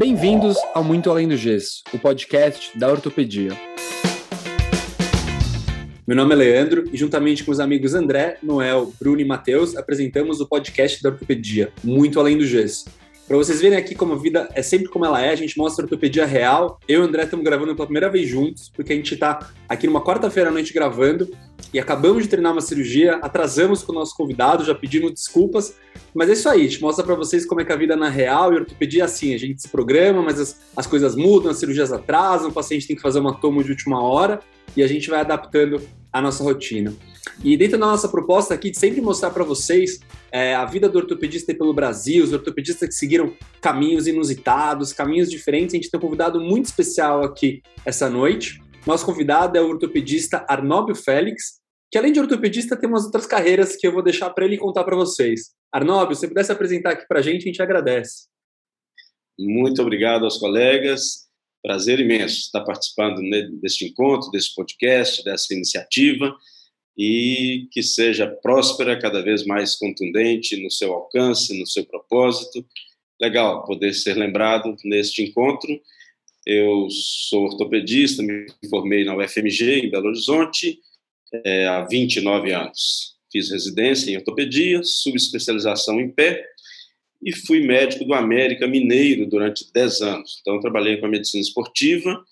Bem-vindos ao Muito Além do Gesso, o podcast da ortopedia. Meu nome é Leandro e, juntamente com os amigos André, Noel, Bruno e Matheus, apresentamos o podcast da ortopedia, Muito Além do Gesso. Para vocês verem aqui como a vida é sempre como ela é, a gente mostra a ortopedia real. Eu e o André estamos gravando pela primeira vez juntos, porque a gente está aqui numa quarta-feira à noite gravando e acabamos de treinar uma cirurgia, atrasamos com o nosso convidado, já pedimos desculpas, mas é isso aí, a gente mostra para vocês como é que a vida na real e ortopedia é assim, a gente se programa, mas as, as coisas mudam, as cirurgias atrasam, o paciente tem que fazer uma toma de última hora e a gente vai adaptando a nossa rotina. E dentro da nossa proposta aqui de sempre mostrar para vocês é, a vida do ortopedista pelo Brasil, os ortopedistas que seguiram caminhos inusitados, caminhos diferentes, a gente tem um convidado muito especial aqui essa noite. Nosso convidado é o ortopedista Arnóbio Félix, que além de ortopedista tem umas outras carreiras que eu vou deixar para ele contar para vocês. Arnóbio, se pudesse apresentar aqui para a gente, a gente agradece. Muito obrigado aos colegas. Prazer imenso estar participando deste encontro, desse podcast, dessa iniciativa e que seja próspera, cada vez mais contundente no seu alcance, no seu propósito. Legal poder ser lembrado neste encontro. Eu sou ortopedista, me formei na UFMG, em Belo Horizonte, é, há 29 anos. Fiz residência em ortopedia, subespecialização em pé e fui médico do América Mineiro durante 10 anos. Então, trabalhei com a medicina esportiva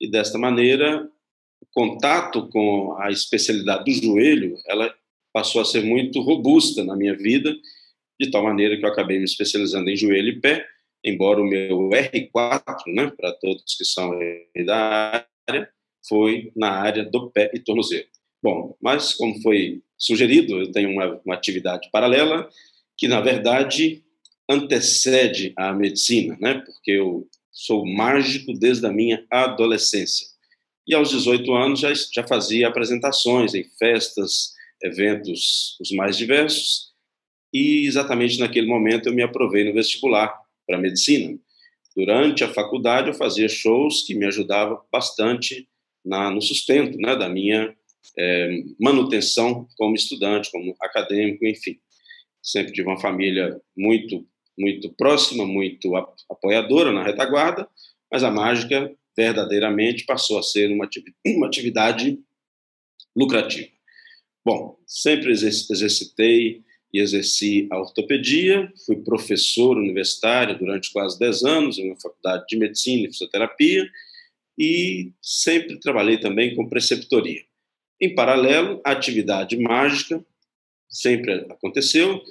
e, desta maneira, o contato com a especialidade do joelho, ela passou a ser muito robusta na minha vida, de tal maneira que eu acabei me especializando em joelho e pé, embora o meu R4, né, para todos que são da área, foi na área do pé e tornozelo. Bom, mas como foi sugerido, eu tenho uma, uma atividade paralela que, na verdade, antecede a medicina, né? Porque eu sou mágico desde a minha adolescência. E aos 18 anos já, já fazia apresentações em festas, eventos os mais diversos. E exatamente naquele momento eu me aprovei no vestibular para medicina. Durante a faculdade eu fazia shows que me ajudavam bastante na, no sustento né, da minha é, manutenção como estudante, como acadêmico, enfim. Sempre tive uma família muito muito próxima, muito apoiadora na retaguarda, mas a mágica verdadeiramente passou a ser uma atividade lucrativa. Bom, sempre exercitei e exerci a ortopedia, fui professor universitário durante quase 10 anos em uma faculdade de medicina e fisioterapia e sempre trabalhei também com preceptoria. Em paralelo, a atividade mágica sempre aconteceu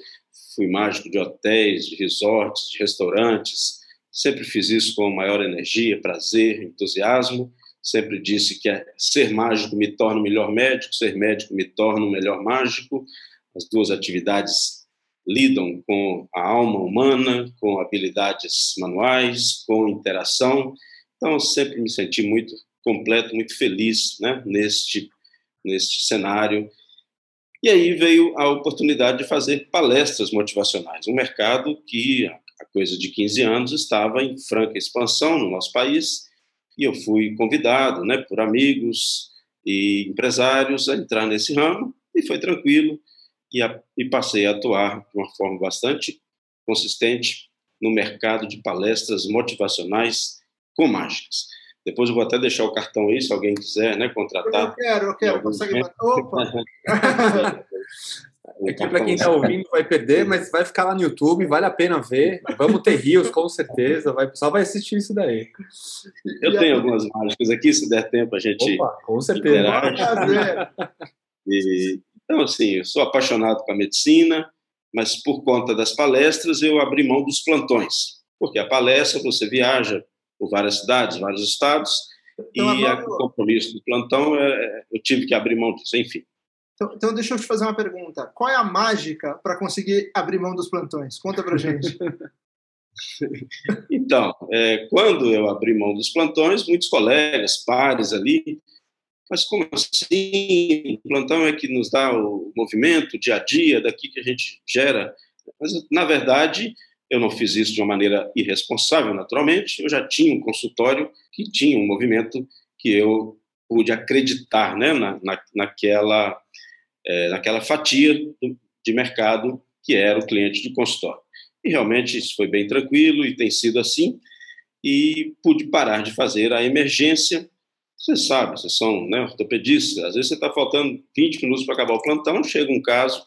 fui mágico de hotéis, de resorts, de restaurantes. Sempre fiz isso com maior energia, prazer, entusiasmo. Sempre disse que é, ser mágico me torna o melhor médico, ser médico me torna o melhor mágico. As duas atividades lidam com a alma humana, com habilidades manuais, com interação. Então, sempre me senti muito completo, muito feliz né, neste, neste cenário e aí veio a oportunidade de fazer palestras motivacionais, um mercado que há coisa de 15 anos estava em franca expansão no nosso país, e eu fui convidado, né, por amigos e empresários a entrar nesse ramo, e foi tranquilo, e, a, e passei a atuar de uma forma bastante consistente no mercado de palestras motivacionais com mágicas. Depois eu vou até deixar o cartão aí, se alguém quiser né, contratar. Eu quero, eu quero. Consegue bater? Opa! Aqui, para quem está ouvindo, vai perder, mas vai ficar lá no YouTube, vale a pena ver. Vamos ter rios, com certeza. Vai, o pessoal vai assistir isso daí. Eu e tenho a... algumas mágicas aqui, se der tempo a gente. Opa, com certeza. E, então, assim, eu sou apaixonado com a medicina, mas por conta das palestras eu abri mão dos plantões. Porque a palestra você viaja por várias cidades, vários estados, então, e agora... o compromisso do plantão, é, é, eu tive que abrir mão disso, enfim. Então, então, deixa eu te fazer uma pergunta. Qual é a mágica para conseguir abrir mão dos plantões? Conta para gente. então, é, quando eu abri mão dos plantões, muitos colegas, pares ali, mas como assim? O plantão é que nos dá o movimento, o dia a dia, daqui que a gente gera. Mas, na verdade, eu não fiz isso de uma maneira irresponsável, naturalmente. Eu já tinha um consultório que tinha um movimento que eu pude acreditar né, na, na, naquela, é, naquela fatia de mercado que era o cliente de consultório. E realmente isso foi bem tranquilo e tem sido assim. e pude parar de fazer a emergência. Você sabe, vocês são né, ortopedistas, às vezes você está faltando 20 minutos para acabar o plantão, chega um caso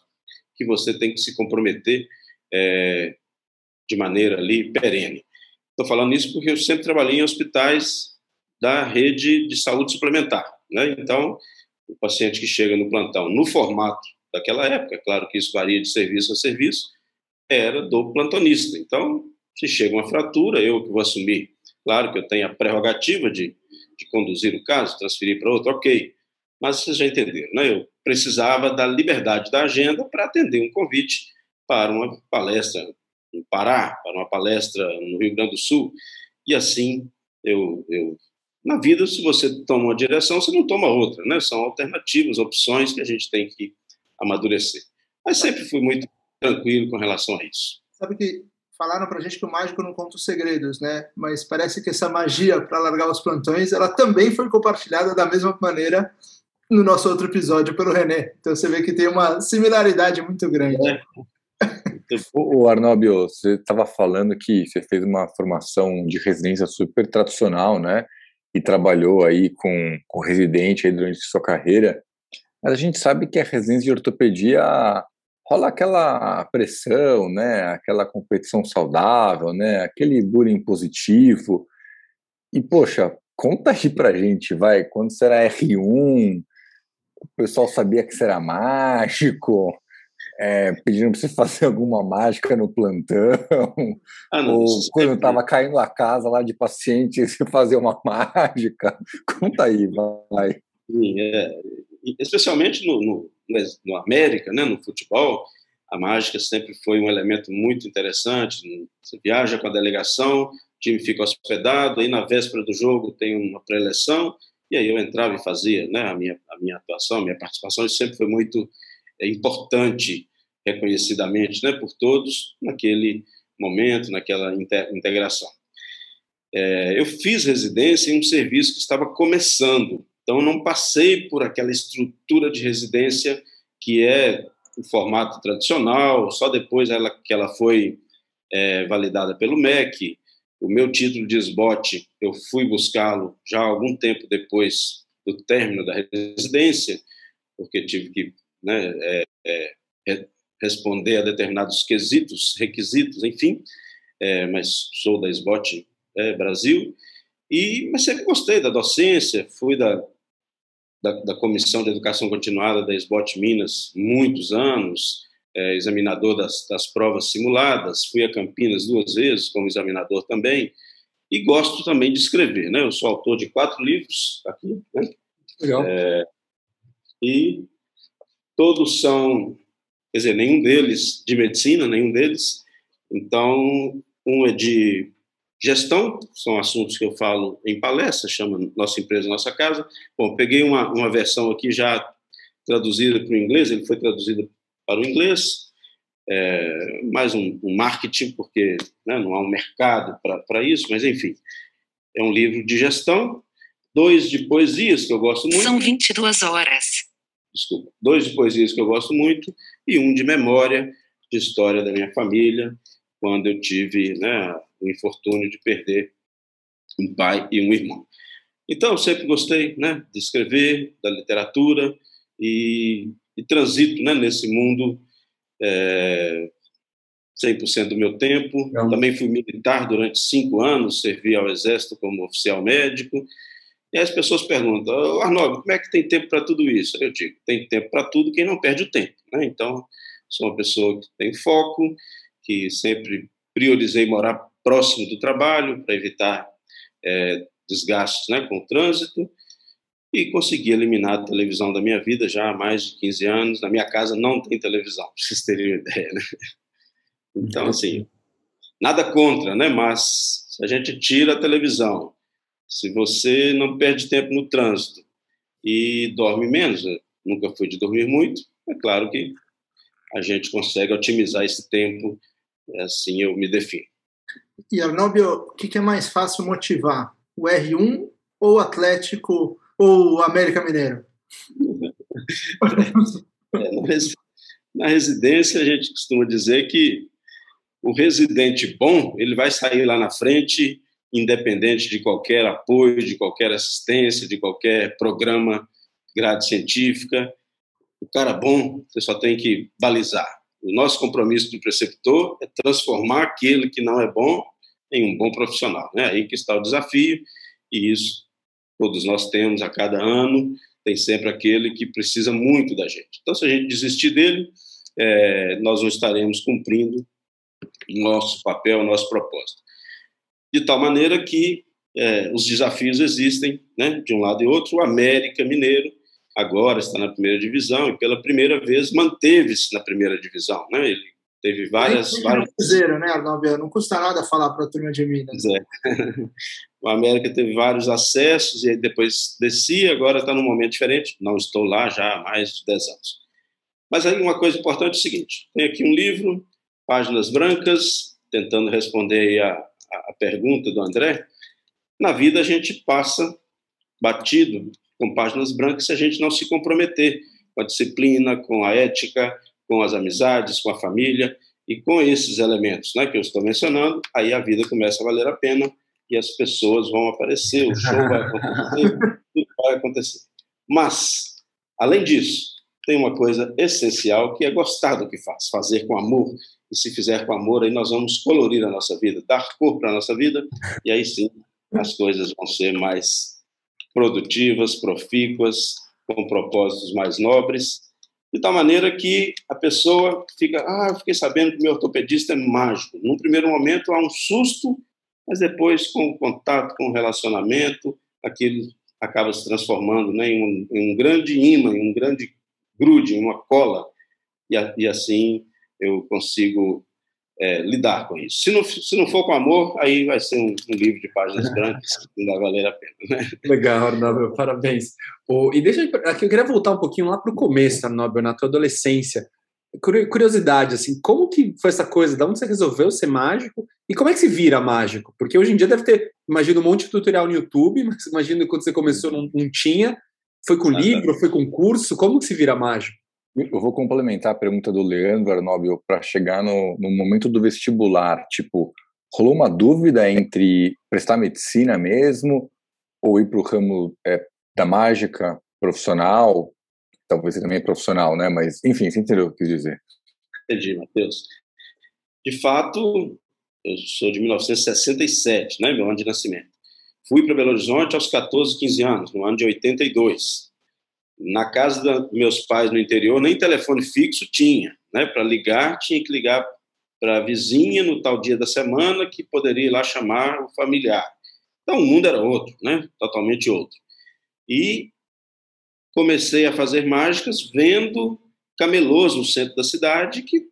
que você tem que se comprometer é, de maneira ali perene. Estou falando isso porque eu sempre trabalhei em hospitais da rede de saúde suplementar. Né? Então, o paciente que chega no plantão no formato daquela época, claro que isso varia de serviço a serviço, era do plantonista. Então, se chega uma fratura, eu que vou assumir, claro que eu tenho a prerrogativa de, de conduzir o caso, transferir para outro, ok. Mas vocês já entenderam, né? Eu precisava da liberdade da agenda para atender um convite para uma palestra no Pará, para uma palestra no Rio Grande do Sul, e assim eu, eu na vida, se você toma uma direção, você não toma outra, né? São alternativas, opções que a gente tem que amadurecer. Mas sempre fui muito tranquilo com relação a isso. Sabe que falaram para a gente que o mágico não conta os segredos, né? Mas parece que essa magia para largar os plantões, ela também foi compartilhada da mesma maneira no nosso outro episódio pelo René. Então você vê que tem uma similaridade muito grande. É. o Arnóbio, você estava falando que você fez uma formação de residência super tradicional, né? E trabalhou aí com, com residente aí durante sua carreira. Mas a gente sabe que a residência de ortopedia rola aquela pressão, né? Aquela competição saudável, né? Aquele bullying positivo. E, poxa, conta aí pra gente, vai, quando será R1, o pessoal sabia que será mágico, é, pedindo para você fazer alguma mágica no plantão, ah, não, ou quando estava caindo a casa lá de paciente, você fazer uma mágica. Conta aí, vai. Sim, é, especialmente no, no, no, América, né, no futebol, a mágica sempre foi um elemento muito interessante. Você viaja com a delegação, o time fica hospedado, aí na véspera do jogo tem uma pré-eleção, e aí eu entrava e fazia né, a, minha, a minha atuação, a minha participação, isso sempre foi muito é, importante, reconhecidamente né, por todos, naquele momento, naquela integração. É, eu fiz residência em um serviço que estava começando, então não passei por aquela estrutura de residência que é o formato tradicional, só depois ela, que ela foi é, validada pelo MEC, o meu título de SBOT, eu fui buscá-lo já algum tempo depois do término da residência, porque tive que né, é, é, responder a determinados quesitos, requisitos, enfim, é, mas sou da SBOT é, Brasil, e, mas sempre gostei da docência, fui da, da, da Comissão de Educação Continuada da SBOT Minas muitos anos, é, examinador das, das, provas simuladas, fui a Campinas duas vezes como examinador também, e gosto também de escrever, né? Eu sou autor de quatro livros aqui, né? Legal. É, e todos são, quer dizer, nenhum deles de medicina, nenhum deles. Então, um é de gestão, são assuntos que eu falo em palestra, chama Nossa Empresa, Nossa Casa. Bom, peguei uma, uma versão aqui já traduzida para o inglês, ele foi traduzido para o inglês, é, mais um, um, marketing, porque né, não há um mercado para isso, mas enfim, é um livro de gestão, dois de poesias que eu gosto muito. São 22 horas. Desculpa, dois de poesias que eu gosto muito e um de memória, de história da minha família, quando eu tive né, o infortúnio de perder um pai e um irmão. Então, eu sempre gostei né, de escrever, da literatura, e e transito né, nesse mundo é, 100% do meu tempo. É. Também fui militar durante cinco anos, servi ao Exército como oficial médico. E as pessoas perguntam, oh, Arnaldo, como é que tem tempo para tudo isso? Eu digo, tem tempo para tudo quem não perde o tempo. Né? Então, sou uma pessoa que tem foco, que sempre priorizei morar próximo do trabalho para evitar é, desgastes né, com o trânsito e consegui eliminar a televisão da minha vida já há mais de 15 anos. Na minha casa não tem televisão, para vocês terem uma ideia. Né? Então, assim, nada contra, né? mas se a gente tira a televisão, se você não perde tempo no trânsito e dorme menos, né? nunca fui de dormir muito, é claro que a gente consegue otimizar esse tempo, assim eu me defino. E Arnóbio, o que é mais fácil motivar? O R1 ou o Atlético ou o América Mineiro? na residência, a gente costuma dizer que o residente bom ele vai sair lá na frente independente de qualquer apoio, de qualquer assistência, de qualquer programa grade científica. O cara bom, você só tem que balizar. O nosso compromisso do preceptor é transformar aquele que não é bom em um bom profissional. É né? aí que está o desafio, e isso todos nós temos a cada ano, tem sempre aquele que precisa muito da gente. Então, se a gente desistir dele, é, nós não estaremos cumprindo nosso papel, nosso propósito. De tal maneira que é, os desafios existem, né, de um lado e outro. O América Mineiro agora está na primeira divisão e pela primeira vez manteve-se na primeira divisão. Né? Ele teve várias. Tem várias... Cruzeiro, né, Arnaldo? Não custa nada falar para a turma de Minas. É. O América teve vários acessos e depois descia, agora está num momento diferente. Não estou lá já há mais de 10 anos. Mas aí uma coisa importante é o seguinte: tem aqui um livro, Páginas Brancas, tentando responder a, a pergunta do André. Na vida a gente passa batido com páginas brancas se a gente não se comprometer com a disciplina, com a ética, com as amizades, com a família e com esses elementos né, que eu estou mencionando, aí a vida começa a valer a pena e as pessoas vão aparecer, o show vai acontecer, tudo vai acontecer. Mas, além disso, tem uma coisa essencial que é gostar do que faz, fazer com amor. E se fizer com amor, aí nós vamos colorir a nossa vida, dar cor para a nossa vida, e aí sim as coisas vão ser mais produtivas, profícuas, com propósitos mais nobres, de tal maneira que a pessoa fica, ah, eu fiquei sabendo que meu ortopedista é mágico. Num primeiro momento há um susto, mas depois com o contato, com o relacionamento, aquilo acaba se transformando né, em, um, em um grande imã, em um grande grude, em uma cola, e, e assim eu consigo é, lidar com isso. Se não, se não for com amor, aí vai ser um, um livro de páginas brancas que não vai valer a pena. Né? Legal, Arnaldo, parabéns. Oh, e deixa aqui, eu queria voltar um pouquinho lá para o começo, Arnaldo, na tua adolescência. Curiosidade, assim, como que foi essa coisa? Da onde você resolveu ser mágico? E como é que se vira mágico? Porque hoje em dia deve ter, imagino, um monte de tutorial no YouTube, mas imagino que quando você começou não, não tinha. Foi com livro, foi com curso? Como que se vira mágico? Eu vou complementar a pergunta do Leandro Arnóbio para chegar no, no momento do vestibular. Tipo, rolou uma dúvida entre prestar medicina mesmo ou ir para o ramo é, da mágica profissional? Talvez também é profissional, né? Mas, enfim, você entendeu o que eu quis dizer. Entendi, Matheus. De fato, eu sou de 1967, né? Meu ano de nascimento. Fui para Belo Horizonte aos 14, 15 anos, no ano de 82 na casa dos meus pais no interior, nem telefone fixo tinha. Né? Para ligar, tinha que ligar para a vizinha no tal dia da semana que poderia ir lá chamar o familiar. Então, o mundo era outro, né? totalmente outro. E comecei a fazer mágicas vendo camelôs no centro da cidade que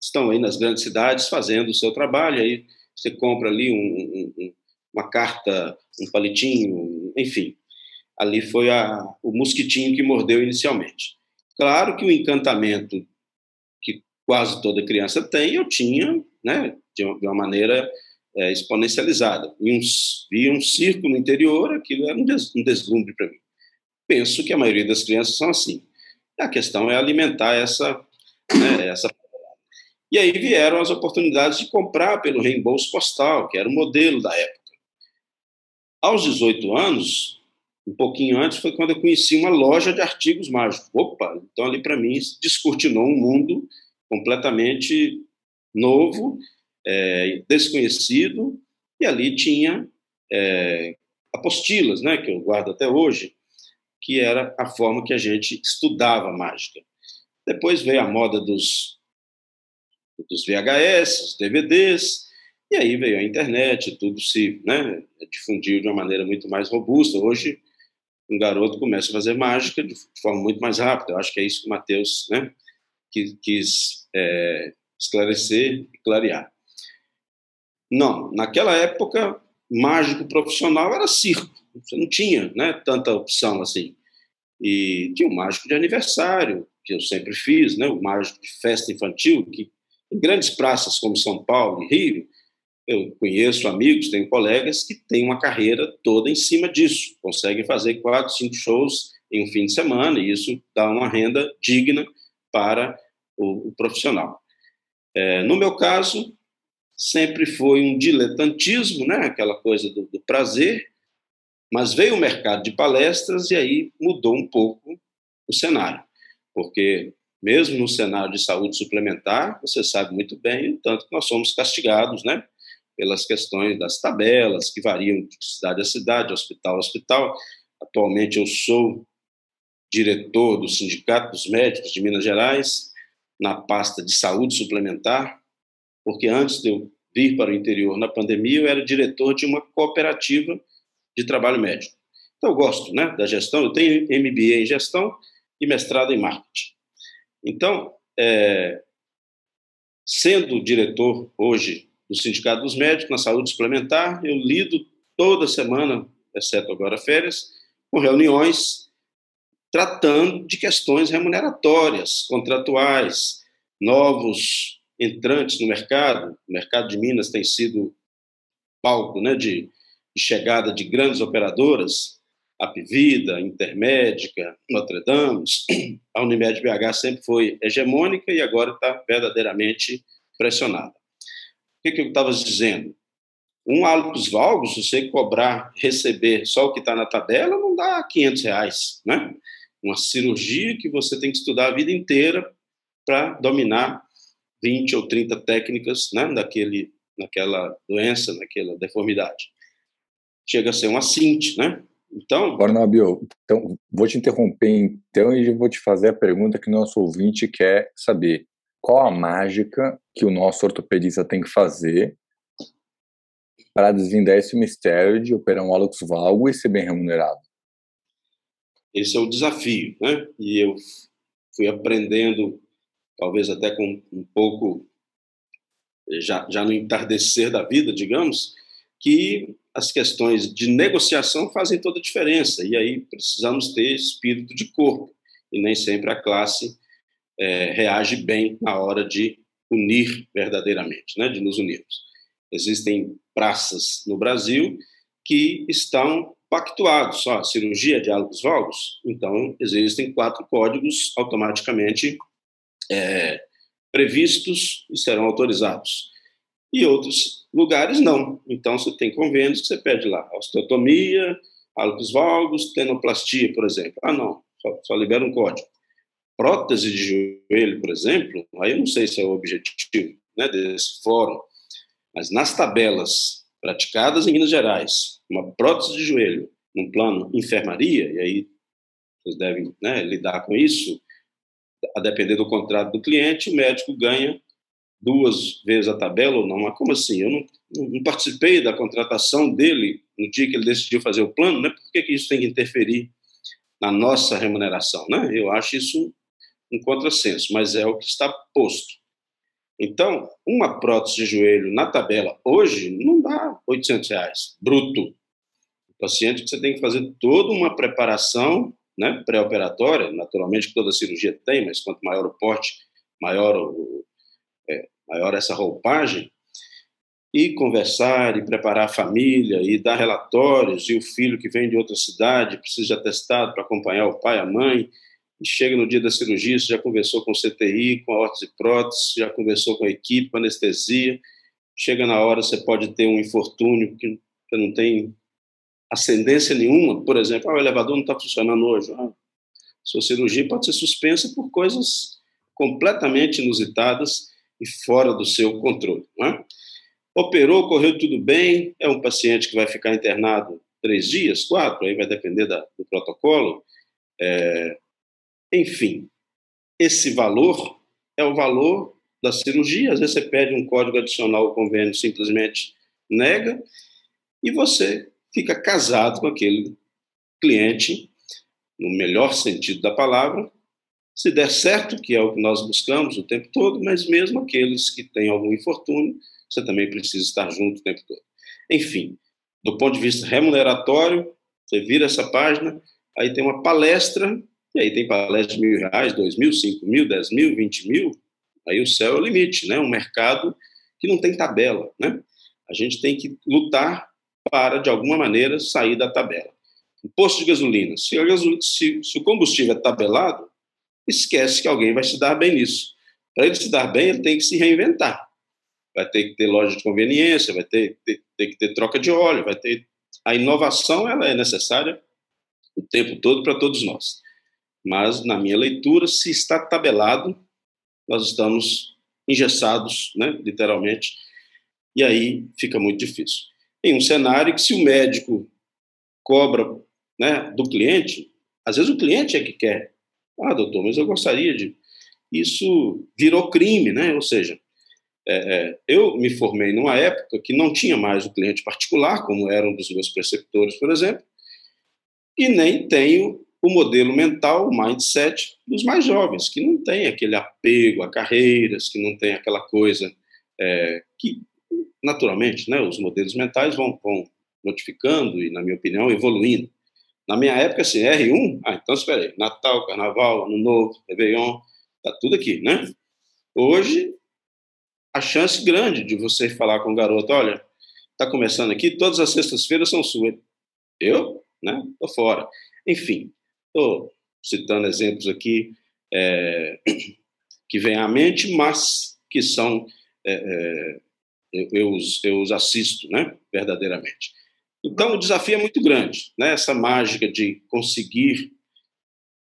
estão aí nas grandes cidades fazendo o seu trabalho. Aí você compra ali um, um, uma carta, um palitinho, enfim ali foi a, o mosquitinho que mordeu inicialmente. Claro que o encantamento que quase toda criança tem, eu tinha, né, de uma maneira é, exponencializada. E um, vi um circo no interior, aquilo era um, des, um deslumbre para mim. Penso que a maioria das crianças são assim. A questão é alimentar essa, né, essa e aí vieram as oportunidades de comprar pelo reembolso postal, que era o modelo da época. Aos 18 anos, um pouquinho antes foi quando eu conheci uma loja de artigos mágicos. Opa, então ali para mim descortinou um mundo completamente novo, é, desconhecido, e ali tinha é, apostilas, né, que eu guardo até hoje, que era a forma que a gente estudava mágica. Depois veio a moda dos, dos VHS, DVDs, e aí veio a internet, tudo se né, difundiu de uma maneira muito mais robusta. Hoje um garoto começa a fazer mágica de forma muito mais rápida. Eu acho que é isso que o Matheus né, quis, é, esclarecer e clarear. Não, naquela época, mágico profissional era circo. Você não tinha né, tanta opção assim. E tinha o mágico de aniversário, que eu sempre fiz, né, o mágico de festa infantil, que em grandes praças como São Paulo e Rio, eu conheço amigos, tenho colegas que têm uma carreira toda em cima disso, conseguem fazer quatro, cinco shows em um fim de semana, e isso dá uma renda digna para o, o profissional. É, no meu caso, sempre foi um diletantismo, né? aquela coisa do, do prazer, mas veio o mercado de palestras e aí mudou um pouco o cenário, porque mesmo no cenário de saúde suplementar, você sabe muito bem o tanto que nós somos castigados, né? Pelas questões das tabelas, que variam de cidade a cidade, hospital a hospital. Atualmente eu sou diretor do Sindicato dos Médicos de Minas Gerais, na pasta de saúde suplementar, porque antes de eu vir para o interior na pandemia, eu era diretor de uma cooperativa de trabalho médico. Então, eu gosto né, da gestão, eu tenho MBA em gestão e mestrado em marketing. Então, é, sendo diretor hoje do Sindicato dos Médicos na Saúde Suplementar, eu lido toda semana, exceto agora férias, com reuniões tratando de questões remuneratórias, contratuais, novos entrantes no mercado. O mercado de Minas tem sido palco né, de, de chegada de grandes operadoras, Apvida, Intermédica, Notre Dame, a Unimed BH sempre foi hegemônica e agora está verdadeiramente pressionada. O que, que eu estava dizendo? Um hálito valgos, se você cobrar, receber só o que está na tabela, não dá 500 reais, né? Uma cirurgia que você tem que estudar a vida inteira para dominar 20 ou 30 técnicas né, daquele, naquela doença, naquela deformidade. Chega a ser uma cinte, né? Então. Barnabio, então, vou te interromper então e vou te fazer a pergunta que nosso ouvinte quer saber. Qual a mágica que o nosso ortopedista tem que fazer para desvendar esse mistério de operar um hálux valgo e ser bem remunerado? Esse é o desafio, né? E eu fui aprendendo, talvez até com um pouco, já, já no entardecer da vida, digamos, que as questões de negociação fazem toda a diferença, e aí precisamos ter espírito de corpo, e nem sempre a classe é, reage bem na hora de unir verdadeiramente, né, de nos unirmos. Existem praças no Brasil que estão pactuados, só cirurgia, diálogos vagos, então existem quatro códigos automaticamente é, previstos e serão autorizados e outros lugares não. Então, você tem convênios que você pede lá osteotomia, hálux valgus, tenoplastia, por exemplo. Ah, não, só, só libera um código. Prótese de joelho, por exemplo, aí eu não sei se é o objetivo né, desse fórum, mas nas tabelas praticadas em Minas Gerais, uma prótese de joelho num plano enfermaria, e aí vocês devem né, lidar com isso, a depender do contrato do cliente, o médico ganha duas vezes a tabela ou não. Mas como assim? Eu não, não, participei da contratação dele no dia que ele decidiu fazer o plano, né? Por que, que isso tem que interferir na nossa remuneração, né? Eu acho isso um contrassenso, mas é o que está posto. Então, uma prótese de joelho na tabela hoje não dá 800 reais, bruto. O paciente você tem que fazer toda uma preparação né, pré-operatória, naturalmente toda cirurgia tem, mas quanto maior o porte, maior o, é, maior essa roupagem, e conversar e preparar a família e dar relatórios, e o filho que vem de outra cidade precisa de atestado para acompanhar o pai, a mãe, chega no dia da cirurgia, você já conversou com o CTI, com a órtese prótese, já conversou com a equipe, com a anestesia, chega na hora, você pode ter um infortúnio que não tem ascendência nenhuma, por exemplo, ah, o elevador não está funcionando hoje, ah, sua cirurgia pode ser suspensa por coisas completamente inusitadas e fora do seu controle. É? Operou, correu tudo bem, é um paciente que vai ficar internado três dias, quatro, aí vai depender da, do protocolo. É, enfim, esse valor é o valor da cirurgia. Às vezes você pede um código adicional ao convênio, simplesmente nega, e você fica casado com aquele cliente, no melhor sentido da palavra, se der certo, que é o que nós buscamos o tempo todo, mas mesmo aqueles que têm algum infortúnio, você também precisa estar junto o tempo todo. Enfim, do ponto de vista remuneratório, você vira essa página, aí tem uma palestra, e aí tem palestra de mil reais, dois mil, cinco mil, dez mil, vinte mil, aí o céu é o limite, né? Um mercado que não tem tabela, né? A gente tem que lutar para, de alguma maneira, sair da tabela. O posto de gasolina, se, gasolina, se, se o combustível é tabelado, esquece que alguém vai se dar bem nisso. Para ele se dar bem, ele tem que se reinventar. vai ter que ter loja de conveniência, vai ter, ter, ter que ter troca de óleo, vai ter a inovação ela é necessária o tempo todo para todos nós. Mas na minha leitura, se está tabelado, nós estamos engessados, né, literalmente, e aí fica muito difícil. Em um cenário que se o médico cobra, né, do cliente, às vezes o cliente é que quer. Ah, doutor, mas eu gostaria de. Isso virou crime, né? Ou seja, é, é, eu me formei numa época que não tinha mais o cliente particular, como era um dos meus preceptores, por exemplo, e nem tenho o modelo mental, o mindset dos mais jovens, que não tem aquele apego a carreiras, que não tem aquela coisa é, que, naturalmente, né, os modelos mentais vão, vão modificando e, na minha opinião, evoluindo. Na minha época, assim, R1, ah, então espera aí, Natal, Carnaval, Ano Novo, Réveillon, tá tudo aqui, né? Hoje, a chance grande de você falar com o garoto, olha, está começando aqui, todas as sextas-feiras são suas. Eu, né, tô fora. Enfim, estou citando exemplos aqui é, que vêm à mente, mas que são é, é, eu, eu, os, eu os assisto, né, verdadeiramente. Então, o desafio é muito grande, né? Essa mágica de conseguir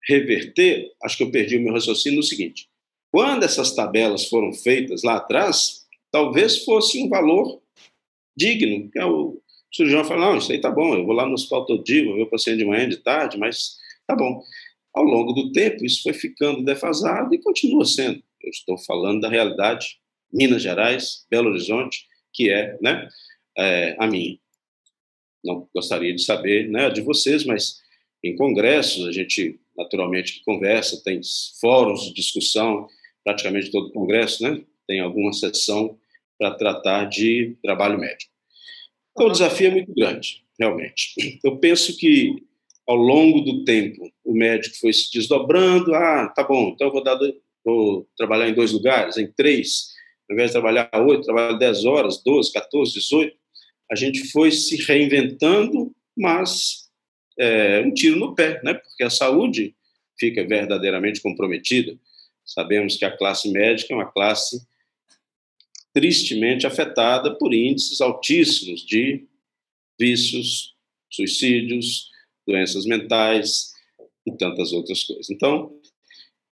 reverter, acho que eu perdi o meu raciocínio no seguinte: quando essas tabelas foram feitas lá atrás, talvez fosse um valor digno. Que é o cirurgião fala, não, isso aí tá bom, eu vou lá no hospital todo dia, vou ver o paciente de manhã, de tarde, mas tá bom. Ao longo do tempo, isso foi ficando defasado e continua sendo. Eu estou falando da realidade Minas Gerais, Belo Horizonte, que é, né, é, a minha. Não gostaria de saber né, de vocês, mas em congressos a gente naturalmente conversa, tem fóruns de discussão, praticamente todo Congresso, né, tem alguma sessão para tratar de trabalho médico. Então, o desafio é muito grande, realmente. Eu penso que, ao longo do tempo, o médico foi se desdobrando. Ah, tá bom, então eu vou, dar, vou trabalhar em dois lugares, em três. Ao invés de trabalhar oito, trabalho dez horas, doze, 14, 18. A gente foi se reinventando, mas é, um tiro no pé, né? porque a saúde fica verdadeiramente comprometida. Sabemos que a classe médica é uma classe tristemente afetada por índices altíssimos de vícios, suicídios, doenças mentais e tantas outras coisas. Então,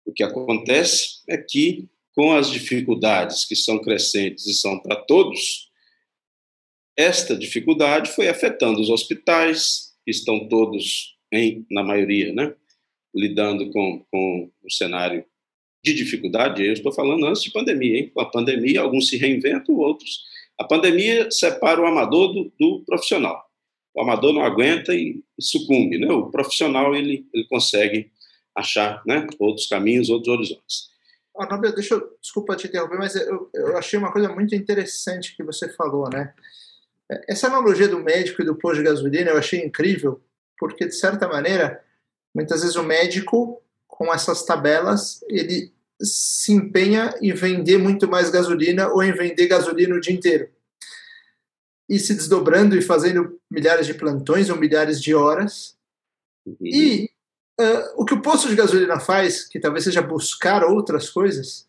o que acontece é que, com as dificuldades que são crescentes e são para todos, esta dificuldade foi afetando os hospitais, que estão todos, em, na maioria, né, lidando com, com o cenário de dificuldade, eu estou falando antes de pandemia, hein? Com a pandemia, alguns se reinventam, outros. A pandemia separa o amador do, do profissional. O amador não aguenta e, e, sucumbe, né? O profissional, ele, ele consegue achar né, outros caminhos, outros horizontes. Arnaldo, deixa eu, desculpa te interromper, mas eu, eu achei uma coisa muito interessante que você falou, né? Essa analogia do médico e do posto de gasolina eu achei incrível, porque, de certa maneira, muitas vezes o médico com essas tabelas, ele se empenha em vender muito mais gasolina ou em vender gasolina o dia inteiro. E se desdobrando e fazendo milhares de plantões ou milhares de horas. Uhum. E uh, o que o posto de gasolina faz, que talvez seja buscar outras coisas,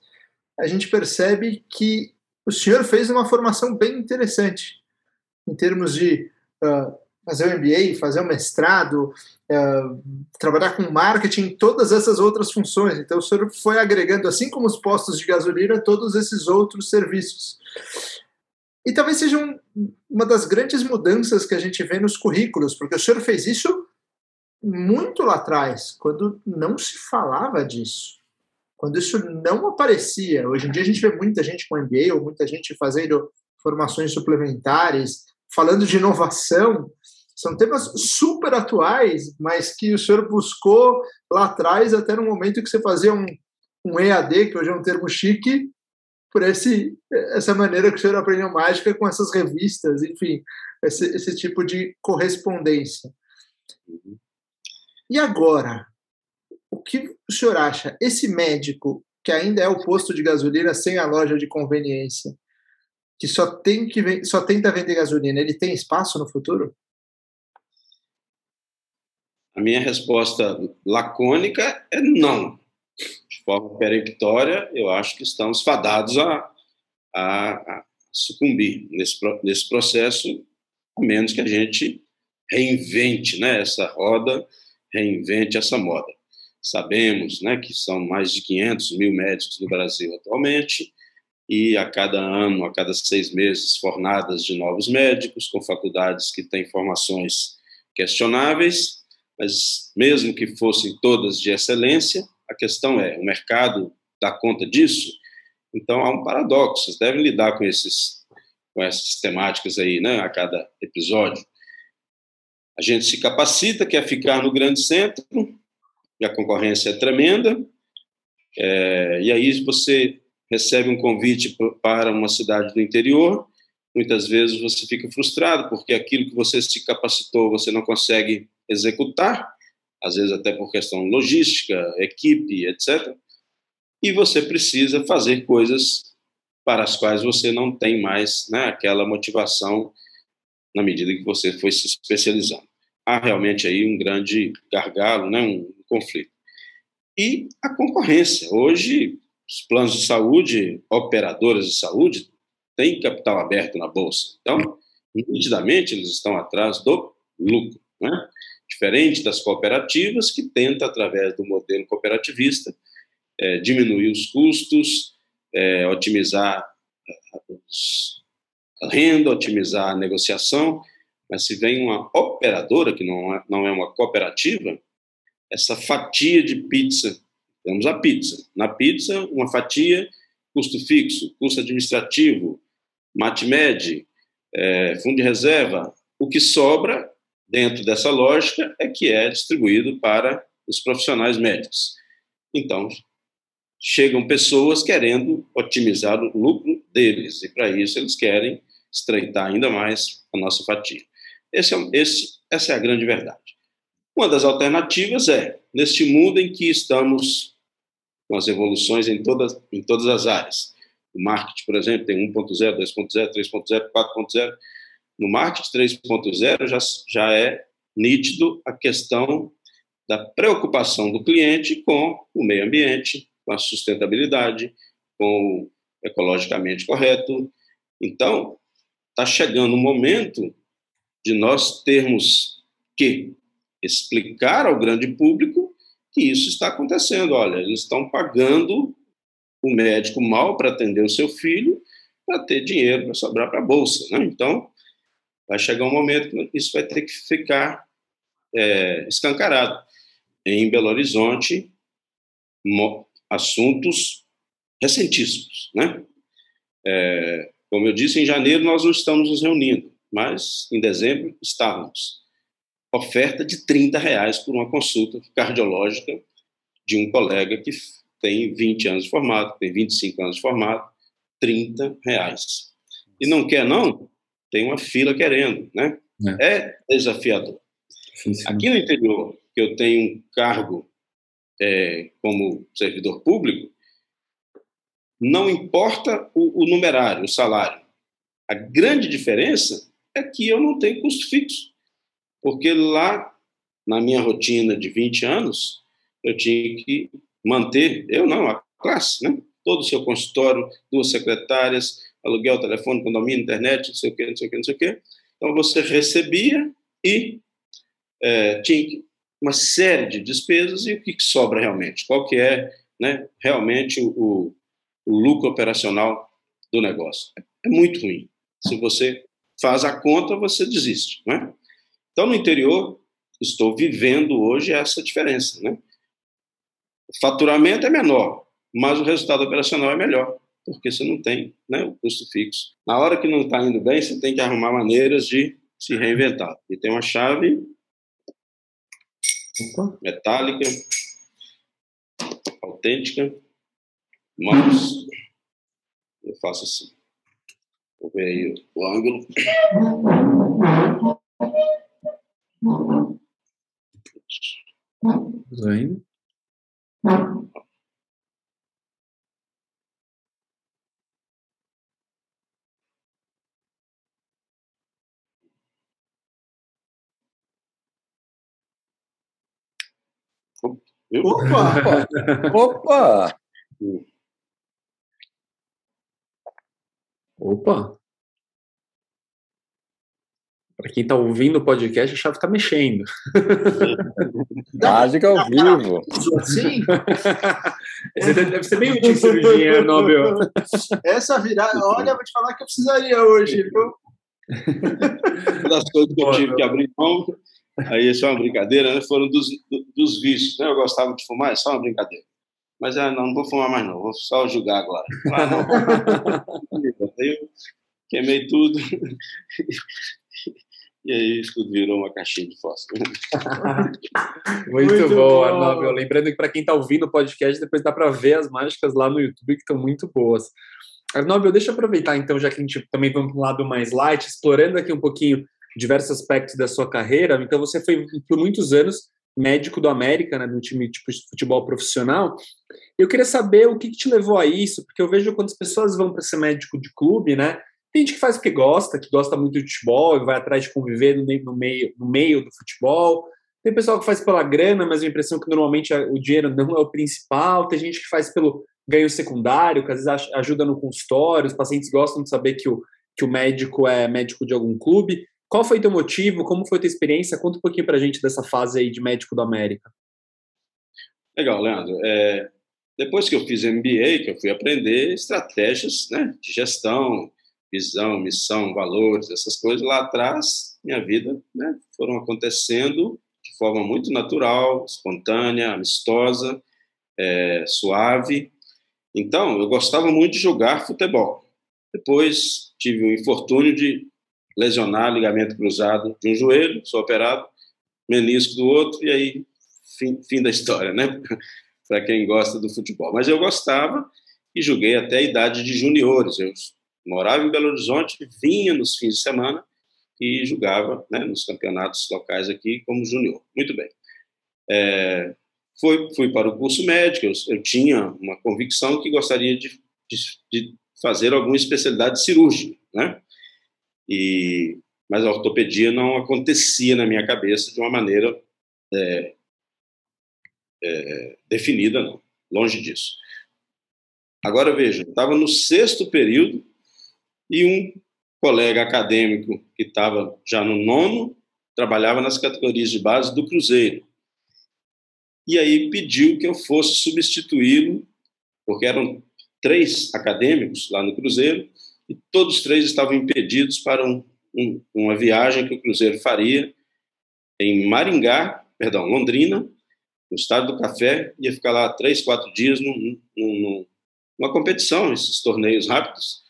a gente percebe que o senhor fez uma formação bem interessante em termos de uh, fazer o MBA, fazer o mestrado, uh, trabalhar com marketing, todas essas outras funções. Então, o senhor foi agregando, assim como os postos de gasolina, todos esses outros serviços. E talvez seja um, uma das grandes mudanças que a gente vê nos currículos, porque o senhor fez isso muito lá atrás, quando não se falava disso, quando isso não aparecia. Hoje em dia a gente vê muita gente com MBA ou muita gente fazendo formações suplementares, falando de inovação, são temas super atuais, mas que o senhor buscou lá atrás, até no momento que você fazia um, um EAD, que hoje é um termo chique, por esse, essa maneira que o senhor aprendeu mágica com essas revistas, enfim, esse, esse tipo de correspondência. E agora, o que o senhor acha? Esse médico, que ainda é o posto de gasolina sem a loja de conveniência, que só, tem que só tenta vender gasolina, ele tem espaço no futuro? A minha resposta lacônica é não. Forma peremptória, eu acho que estamos fadados a, a, a sucumbir nesse, nesse processo, a menos que a gente reinvente né, essa roda, reinvente essa moda. Sabemos né, que são mais de 500 mil médicos no Brasil atualmente, e a cada ano, a cada seis meses, fornadas de novos médicos, com faculdades que têm formações questionáveis, mas mesmo que fossem todas de excelência, a questão é: o mercado dá conta disso? Então há um paradoxo, vocês devem lidar com, esses, com essas temáticas aí, né, a cada episódio. A gente se capacita, quer ficar no grande centro, e a concorrência é tremenda, é, e aí você recebe um convite para uma cidade do interior, muitas vezes você fica frustrado, porque aquilo que você se capacitou você não consegue executar, às vezes até por questão logística, equipe, etc. E você precisa fazer coisas para as quais você não tem mais né, aquela motivação na medida que você foi se especializando. Há realmente aí um grande gargalo, né, um conflito. E a concorrência. Hoje, os planos de saúde, operadoras de saúde, têm capital aberto na bolsa. Então, nitidamente, eles estão atrás do lucro. Né? Diferente das cooperativas, que tenta, através do modelo cooperativista, é, diminuir os custos, é, otimizar a renda, otimizar a negociação. Mas se vem uma operadora, que não é, não é uma cooperativa, essa fatia de pizza temos a pizza. Na pizza, uma fatia, custo fixo, custo administrativo, MATMED, é, fundo de reserva. O que sobra dentro dessa lógica é que é distribuído para os profissionais médicos. Então, chegam pessoas querendo otimizar o lucro deles, e para isso eles querem estreitar ainda mais a nossa fatia. Esse é, esse, essa é a grande verdade. Uma das alternativas é, neste mundo em que estamos com as evoluções em todas, em todas as áreas. O marketing, por exemplo, tem 1.0, 2.0, 3.0, 4.0. No marketing 3.0 já, já é nítido a questão da preocupação do cliente com o meio ambiente, com a sustentabilidade, com o ecologicamente correto. Então, está chegando o momento de nós termos que explicar ao grande público que isso está acontecendo. Olha, eles estão pagando o médico mal para atender o seu filho para ter dinheiro para sobrar para a bolsa. Né? Então, vai chegar um momento que isso vai ter que ficar é, escancarado. Em Belo Horizonte, assuntos recentíssimos. Né? É, como eu disse, em janeiro nós não estamos nos reunindo, mas em dezembro estávamos oferta de 30 reais por uma consulta cardiológica de um colega que tem 20 anos de formado, tem 25 anos de formado, 30 reais. E não quer, não? Tem uma fila querendo, né? É, é desafiador. Sim, sim. Aqui no interior, que eu tenho um cargo é, como servidor público, não importa o, o numerário, o salário. A grande diferença é que eu não tenho custo fixo. Porque lá, na minha rotina de 20 anos, eu tinha que manter, eu não, a classe, né? todo o seu consultório, duas secretárias, aluguel, telefone, condomínio, internet, não sei o quê, não sei o quê, não sei o quê. Então, você recebia e é, tinha uma série de despesas e o que, sobra realmente? Qual que é né, realmente o, o lucro operacional do negócio? É muito ruim. Se você faz a conta, você desiste, né? Então, no interior, estou vivendo hoje essa diferença. Né? O faturamento é menor, mas o resultado operacional é melhor, porque você não tem né, o custo fixo. Na hora que não está indo bem, você tem que arrumar maneiras de se reinventar. E tem uma chave Opa. metálica, autêntica, mas eu faço assim. Vou ver aí o ângulo. Ainda? Opa! Opa! Opa! Para quem está ouvindo o podcast, a chave está mexendo. Mágica ao vivo. Sim. deve ser bem útil cirurgia, Nobel. Essa virada, olha, vou te falar que eu precisaria hoje, viu? das coisas que eu tive que abrir mão aí isso é uma brincadeira, né? foram dos, dos vícios. Né? Eu gostava de fumar, é só uma brincadeira. Mas ah, não, não vou fumar mais não, vou só julgar agora. Ah, eu queimei tudo. E aí isso tudo virou uma caixinha de fósforo. muito, muito, bom, Arnaldo. Lembrando que para quem está ouvindo o podcast, depois dá para ver as mágicas lá no YouTube que estão muito boas. Arnaldo, deixa eu aproveitar então, já que a gente também vamos para um lado mais light, explorando aqui um pouquinho diversos aspectos da sua carreira. Então, você foi por muitos anos médico do América, né, do time tipo, de futebol profissional. Eu queria saber o que, que te levou a isso, porque eu vejo quantas pessoas vão para ser médico de clube, né? Tem gente que faz porque gosta, que gosta muito de futebol, e vai atrás de conviver no meio, no meio, no meio do futebol. Tem pessoal que faz pela grana, mas a impressão é que normalmente o dinheiro não é o principal. Tem gente que faz pelo ganho secundário, que às vezes ajuda no consultório. Os pacientes gostam de saber que o, que o médico é médico de algum clube. Qual foi teu motivo? Como foi tua experiência? Conta um pouquinho para a gente dessa fase aí de médico do América. Legal, Leandro. É, depois que eu fiz MBA, que eu fui aprender estratégias né, de gestão, visão, missão, valores, essas coisas lá atrás, minha vida, né, foram acontecendo de forma muito natural, espontânea, amistosa, é, suave. Então, eu gostava muito de jogar futebol. Depois tive um infortúnio de lesionar ligamento cruzado de um joelho, sou operado, menisco do outro, e aí fim, fim da história, né? Para quem gosta do futebol. Mas eu gostava e joguei até a idade de juniores. Eu morava em Belo Horizonte, vinha nos fins de semana e jogava né, nos campeonatos locais aqui como júnior. Muito bem. É, fui, fui para o curso médico, eu, eu tinha uma convicção que gostaria de, de, de, fazer alguma especialidade cirúrgica, né? E, mas a ortopedia não acontecia na minha cabeça de uma maneira é, é, definida, não. Longe disso. Agora veja, estava no sexto período e um colega acadêmico que estava já no nono, trabalhava nas categorias de base do Cruzeiro. E aí pediu que eu fosse substituí-lo, porque eram três acadêmicos lá no Cruzeiro, e todos três estavam impedidos para um, um, uma viagem que o Cruzeiro faria em Maringá, perdão, Londrina, no Estado do Café, ia ficar lá três, quatro dias num, num, numa competição, esses torneios rápidos,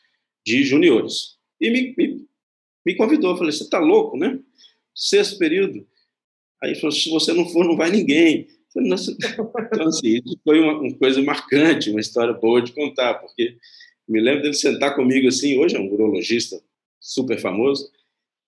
de juniores. E me, me, me convidou, falei, você está louco, né? Sexto período. Aí falou, se você não for, não vai ninguém. Falei, então, assim, isso foi uma, uma, coisa marcante, uma história boa de contar, porque me lembro dele sentar comigo assim, hoje é um urologista super famoso,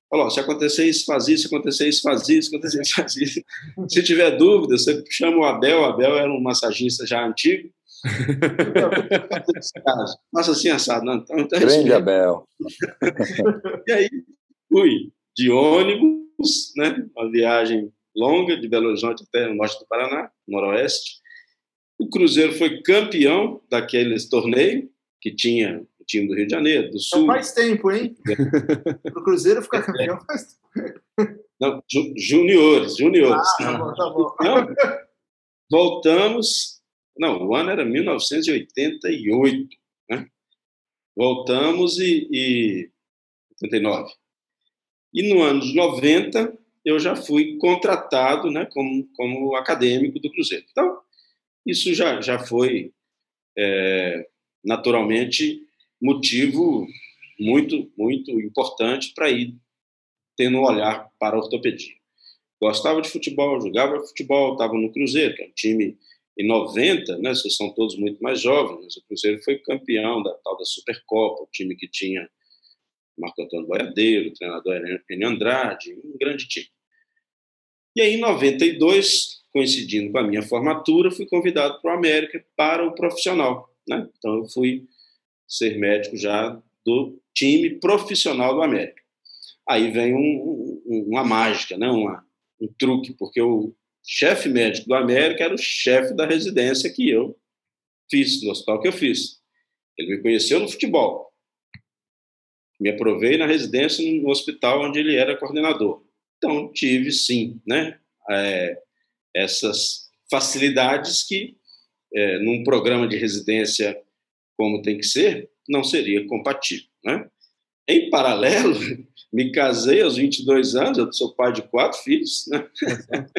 falou, se acontecer isso, faz isso, se acontecer isso, faz isso, se acontecer isso, faz isso. Se tiver dúvida, você chama o Abel, o Abel era um massagista já antigo, nossa, assim, assado. Não, então, então, Grande Abel. e aí, fui de ônibus, né? Uma viagem longa de Belo Horizonte até o norte do Paraná, noroeste. O Cruzeiro foi campeão daqueles torneios que tinha o time do Rio de Janeiro, do Sul. faz tempo, hein? o Cruzeiro ficar campeão faz tempo. Não, ju juniores, juniores. Ah, tá bom, tá bom. Então, voltamos não, o ano era 1988, né? Voltamos e, e 89. E no ano de 90 eu já fui contratado, né, como, como acadêmico do Cruzeiro. Então isso já já foi é, naturalmente motivo muito muito importante para ir tendo um olhar para a ortopedia. Gostava de futebol, jogava futebol, estava no Cruzeiro, que é um time em 90, né, vocês são todos muito mais jovens, o Cruzeiro foi campeão da tal da Supercopa, o time que tinha Marco Antônio Boiadeiro, o treinador Enio Andrade, um grande time. E aí, em 92, coincidindo com a minha formatura, fui convidado para o América para o profissional. Né? Então, eu fui ser médico já do time profissional do América. Aí vem um, um, uma mágica, né? uma, um truque, porque o chefe médico do América era o chefe da residência que eu fiz, no hospital que eu fiz. Ele me conheceu no futebol. Me aprovei na residência no hospital onde ele era coordenador. Então, tive sim, né? É, essas facilidades que, é, num programa de residência como tem que ser, não seria compatível, né? Em paralelo, me casei aos 22 anos, eu sou pai de quatro filhos. Né?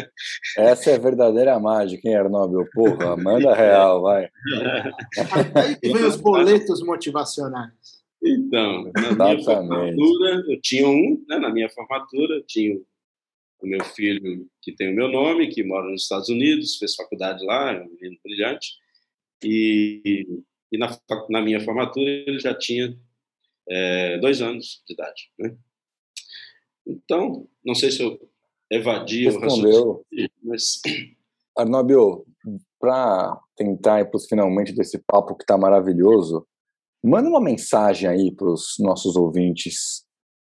Essa é a verdadeira mágica, hein, Arnóbio? Porra, manda real, vai. Aí vem os boletos motivacionais. Então, na minha formatura, eu tinha um, né, na minha formatura, eu tinha o meu filho que tem o meu nome, que mora nos Estados Unidos, fez faculdade lá, é um menino brilhante, e, e na, na minha formatura ele já tinha é, dois anos de idade. Né? Então, não sei se eu evadi Respondeu. o mas... Arnóbio, para tentar ir para os finalmente desse papo que está maravilhoso, manda uma mensagem aí para os nossos ouvintes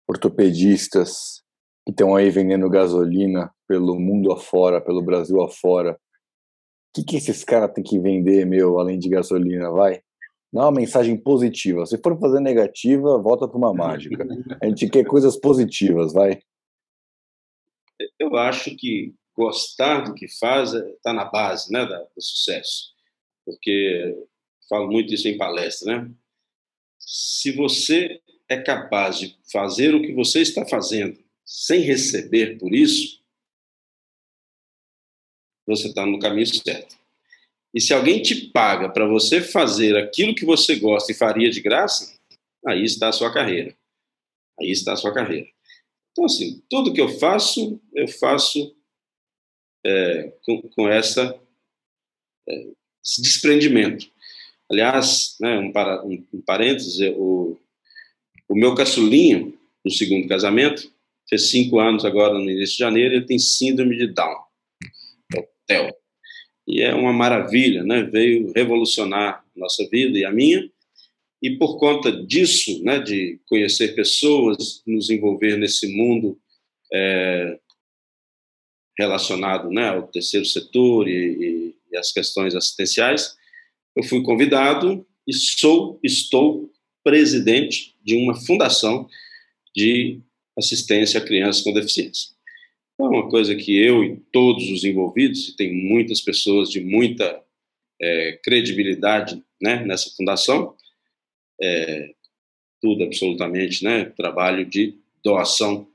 ortopedistas que estão aí vendendo gasolina pelo mundo afora, pelo Brasil afora. O que, que esses caras têm que vender, meu, além de gasolina, vai? Dá uma mensagem positiva. Se for fazer negativa, volta para uma mágica. A gente quer coisas positivas, vai. Eu acho que gostar do que faz está na base né, do sucesso. Porque falo muito isso em palestra, né? Se você é capaz de fazer o que você está fazendo sem receber por isso, você está no caminho certo. E se alguém te paga para você fazer aquilo que você gosta e faria de graça, aí está a sua carreira. Aí está a sua carreira. Então, assim, tudo que eu faço, eu faço é, com, com, essa, é, esse desprendimento. Aliás, né, um, para, um, um parêntese, o, o meu caçulinho, no segundo casamento, fez cinco anos agora no início de janeiro, ele tem síndrome de Down. É Theo e é uma maravilha, né? Veio revolucionar a nossa vida e a minha. E por conta disso, né, de conhecer pessoas, nos envolver nesse mundo é, relacionado né, ao terceiro setor e, e, e as questões assistenciais, eu fui convidado e sou, estou presidente de uma fundação de assistência a crianças com deficiência. É uma coisa que eu e todos os envolvidos, e tem muitas pessoas de muita é, credibilidade né, nessa fundação, é, tudo absolutamente, né, trabalho de doação,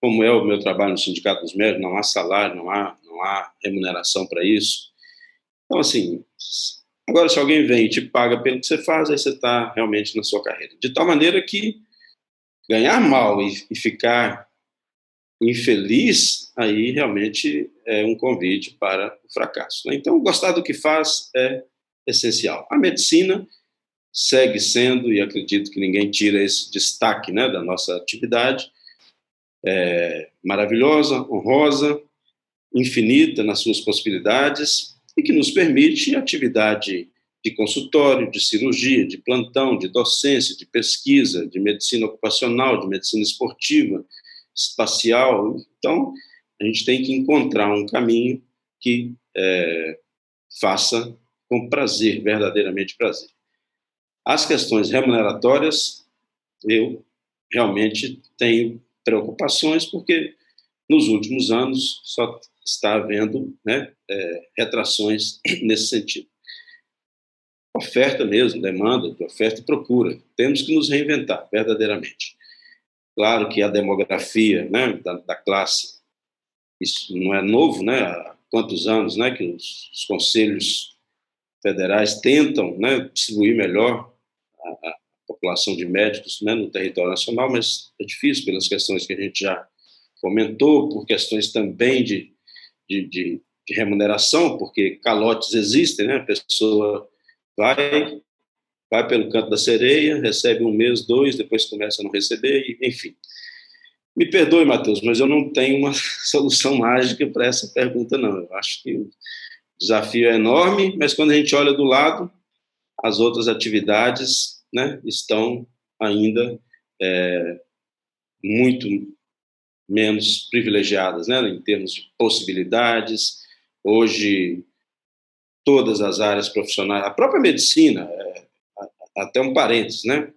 como é o meu trabalho no Sindicato dos Médicos, não há salário, não há, não há remuneração para isso. Então, assim, agora se alguém vem e te paga pelo que você faz, aí você está realmente na sua carreira. De tal maneira que ganhar mal e, e ficar infeliz, aí realmente é um convite para o fracasso. Né? Então, gostar do que faz é essencial. A medicina segue sendo, e acredito que ninguém tira esse destaque né, da nossa atividade, é maravilhosa, honrosa, infinita nas suas possibilidades e que nos permite atividade de consultório, de cirurgia, de plantão, de docência, de pesquisa, de medicina ocupacional, de medicina esportiva, espacial. Então, a gente tem que encontrar um caminho que é, faça com prazer, verdadeiramente prazer. As questões remuneratórias, eu realmente tenho preocupações, porque nos últimos anos só está havendo né, é, retrações nesse sentido. Oferta mesmo, demanda, de oferta e procura. Temos que nos reinventar, verdadeiramente. Claro que a demografia né, da, da, classe, isso não é novo, né? Há quantos anos né, que os, os conselhos federais tentam né, distribuir melhor a, a, população de médicos né, no território nacional, mas é difícil pelas questões que a gente já comentou, por questões também de, de, de, de remuneração, porque calotes existem, né? A pessoa vai vai pelo canto da sereia, recebe um mês, dois, depois começa a não receber, enfim. Me perdoe, Matheus, mas eu não tenho uma solução mágica para essa pergunta, não. Eu acho que o desafio é enorme, mas quando a gente olha do lado, as outras atividades né, estão ainda é, muito menos privilegiadas, né, em termos de possibilidades. Hoje, todas as áreas profissionais, a própria medicina, é, até um parênteses, né?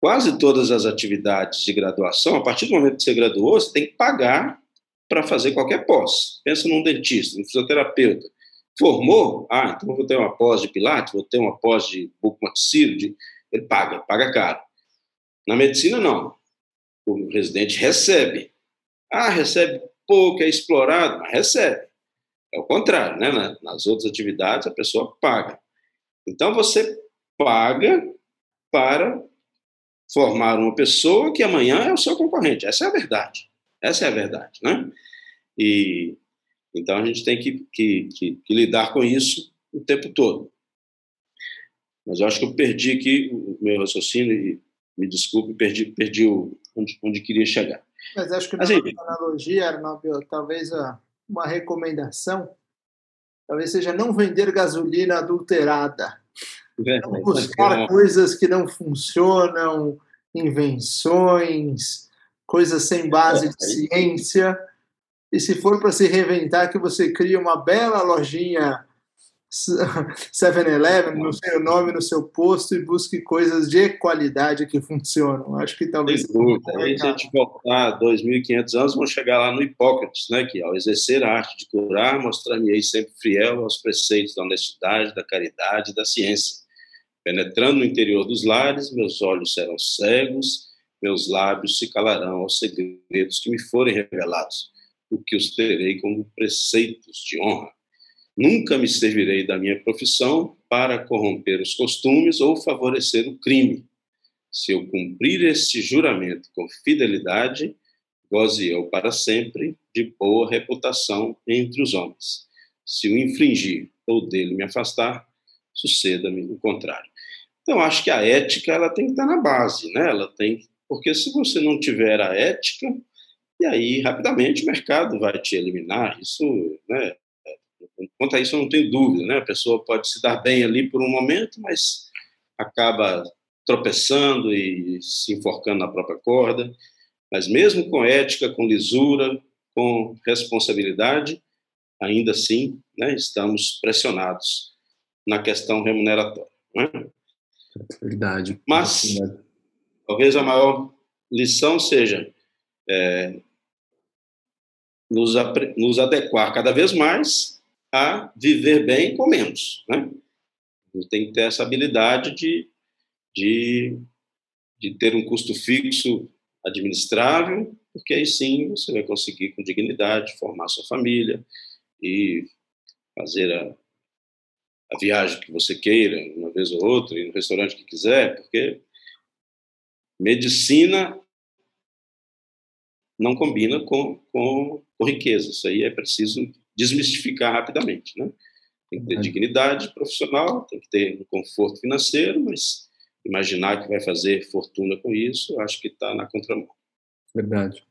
quase todas as atividades de graduação, a partir do momento que você graduou, você tem que pagar para fazer qualquer pós. Pensa num dentista, num fisioterapeuta. Formou? Ah, então vou ter uma pós de Pilates, vou ter uma pós de bucomaticílio, de... ele paga, paga caro. Na medicina, não. O residente recebe. Ah, recebe pouco, é explorado, mas recebe. É o contrário, né? Nas outras atividades, a pessoa paga. Então, você paga para formar uma pessoa que amanhã é o seu concorrente. Essa é a verdade. Essa é a verdade, né? E então a gente tem que, que, que, que lidar com isso o tempo todo. Mas eu acho que eu perdi aqui o meu raciocínio e me desculpe, perdi, perdi o, onde, onde queria chegar. Mas acho que na analogia, Arnaldo, talvez uma recomendação, talvez seja não vender gasolina adulterada. É, não buscar é coisas que não funcionam, invenções, coisas sem base de ciência. E se for para se reinventar, que você cria uma bela lojinha 7-Eleven no seu nome, no seu posto e busque coisas de qualidade que funcionam. Acho que talvez. Sem dúvida. Se a gente voltar 2.500 anos, vamos chegar lá no Hipócrates, né, que ao exercer a arte de curar, mostrar-me sempre fiel aos preceitos da honestidade, da caridade e da ciência. Penetrando no interior dos lares, meus olhos serão cegos, meus lábios se calarão aos segredos que me forem revelados, porque os terei como preceitos de honra Nunca me servirei da minha profissão para corromper os costumes ou favorecer o crime. Se eu cumprir este juramento com fidelidade, goze eu para sempre de boa reputação entre os homens. Se o infringir ou dele me afastar, suceda-me o contrário. Então, acho que a ética ela tem que estar na base, né? Ela tem, porque se você não tiver a ética, e aí rapidamente o mercado vai te eliminar. Isso, né? Quanto a isso, eu não tenho dúvida, né? A pessoa pode se dar bem ali por um momento, mas acaba tropeçando e se enforcando na própria corda. Mas mesmo com ética, com lisura, com responsabilidade, ainda assim, né, estamos pressionados na questão remuneratória. Né? Verdade. Mas Verdade. talvez a maior lição seja é, nos, nos adequar cada vez mais a viver bem com menos. Né? Tem que ter essa habilidade de, de, de ter um custo fixo administrável, porque aí sim você vai conseguir com dignidade formar sua família e fazer a, a viagem que você queira, uma vez ou outra, ir no restaurante que quiser, porque medicina não combina com, com, com riqueza. Isso aí é preciso desmistificar rapidamente, né? Tem que ter uhum. dignidade profissional, tem que ter um conforto financeiro, mas imaginar que vai fazer fortuna com isso, acho que está na contramão. Verdade.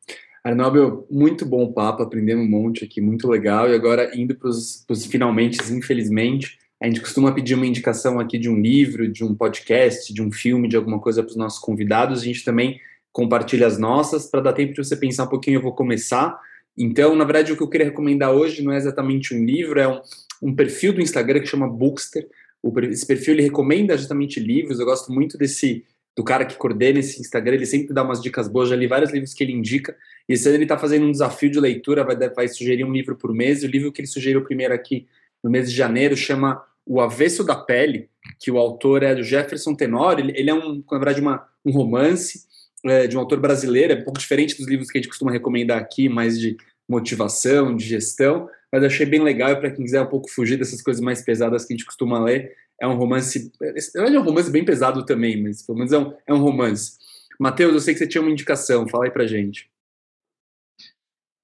Arnaldo, muito bom papo, aprendendo um monte aqui, muito legal. E agora, indo para os finalmente, infelizmente, a gente costuma pedir uma indicação aqui de um livro, de um podcast, de um filme, de alguma coisa para os nossos convidados. A gente também compartilha as nossas, para dar tempo de você pensar um pouquinho, eu vou começar. Então, na verdade, o que eu queria recomendar hoje não é exatamente um livro, é um, um perfil do Instagram que chama Bookster. O, esse perfil ele recomenda justamente livros. Eu gosto muito desse do cara que coordena esse Instagram. Ele sempre dá umas dicas boas. Já li vários livros que ele indica. E esse ano ele está fazendo um desafio de leitura. Vai, vai sugerir um livro por mês. O livro que ele sugeriu primeiro aqui no mês de janeiro chama O Avesso da Pele, que o autor é do Jefferson Tenor. Ele, ele é um, na verdade, uma, um romance é, de um autor brasileiro, é um pouco diferente dos livros que a gente costuma recomendar aqui, mais de motivação, de gestão, mas achei bem legal para quem quiser um pouco fugir dessas coisas mais pesadas que a gente costuma ler. É um romance, é um romance bem pesado também, mas pelo menos é um, é um romance. Matheus, eu sei que você tinha uma indicação, fala aí pra gente.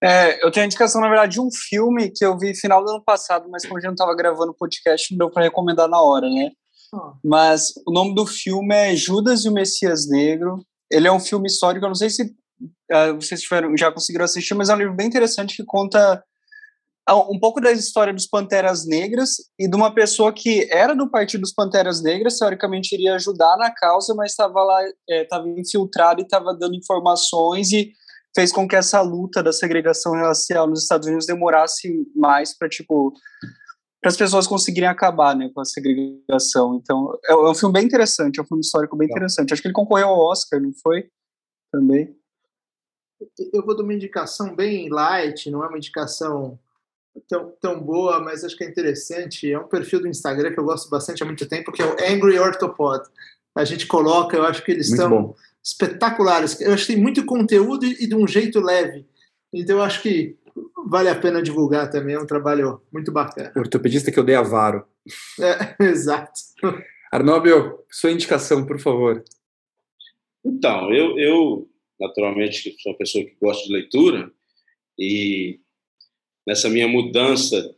É, eu tenho a indicação, na verdade, de um filme que eu vi final do ano passado, mas como a gente não estava gravando o podcast, não deu para recomendar na hora, né? Oh. Mas o nome do filme é Judas e o Messias Negro. Ele é um filme histórico, eu não sei se uh, vocês tiveram, já conseguiram assistir, mas é um livro bem interessante que conta ah, um pouco da história dos Panteras Negras e de uma pessoa que era do Partido dos Panteras Negras, teoricamente iria ajudar na causa, mas estava lá, estava é, infiltrado e estava dando informações e fez com que essa luta da segregação racial nos Estados Unidos demorasse mais para tipo para as pessoas conseguirem acabar né, com a segregação. Então, é, é, um filme bem interessante, é um filme histórico bem interessante. Acho que ele concorreu ao Oscar, não foi? Também. Eu vou dar uma indicação bem light, não é uma indicação tão, tão boa, mas acho que é interessante. É um perfil do Instagram que eu gosto bastante há muito tempo, que é o Angry Orthopod. A gente coloca, eu acho que eles estão espetaculares. Eu acho que tem muito conteúdo e de um jeito leve. Então, eu acho que vale a pena divulgar também, é um trabalho muito bacana. Ortopedista que eu dei avaro. É, exato. Arnóbio, sua indicação, por favor. Então, eu, eu naturalmente sou uma pessoa que gosta de leitura e nessa minha mudança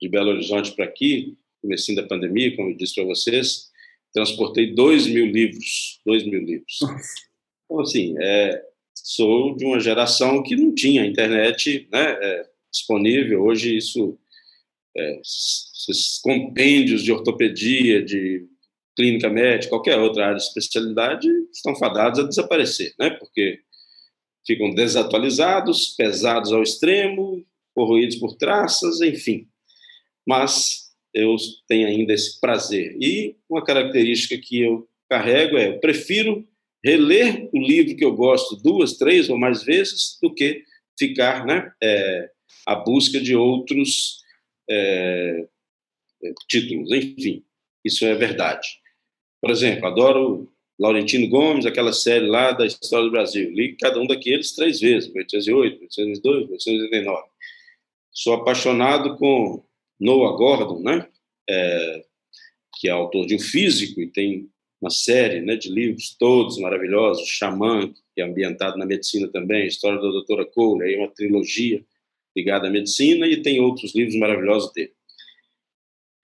de Belo Horizonte para aqui, comecinho da pandemia, como eu disse para vocês, transportei dois mil livros, dois mil livros. Então, assim, é, sou de uma geração que não tinha internet né, é, disponível. Hoje isso, é, esses compêndios de ortopedia, de clínica médica, qualquer outra área de especialidade, estão fadados a desaparecer, né? Porque ficam desatualizados, pesados ao extremo, corroídos por traças, enfim. Mas eu tenho ainda esse prazer. E uma característica que eu carrego é: eu prefiro reler o livro que eu gosto duas, três ou mais vezes do que ficar né, é, à busca de outros é, títulos. Enfim, isso é verdade. Por exemplo, adoro Laurentino Gomes, aquela série lá da História do Brasil. Li cada um daqueles três vezes, 1808, 1802, 1889. Sou apaixonado com Noah Gordon, né? É, que é autor de um físico e tem uma série né, de livros todos maravilhosos, Xamã, que é ambientado na medicina também, História da Doutora Cole, aí uma trilogia ligada à medicina, e tem outros livros maravilhosos dele.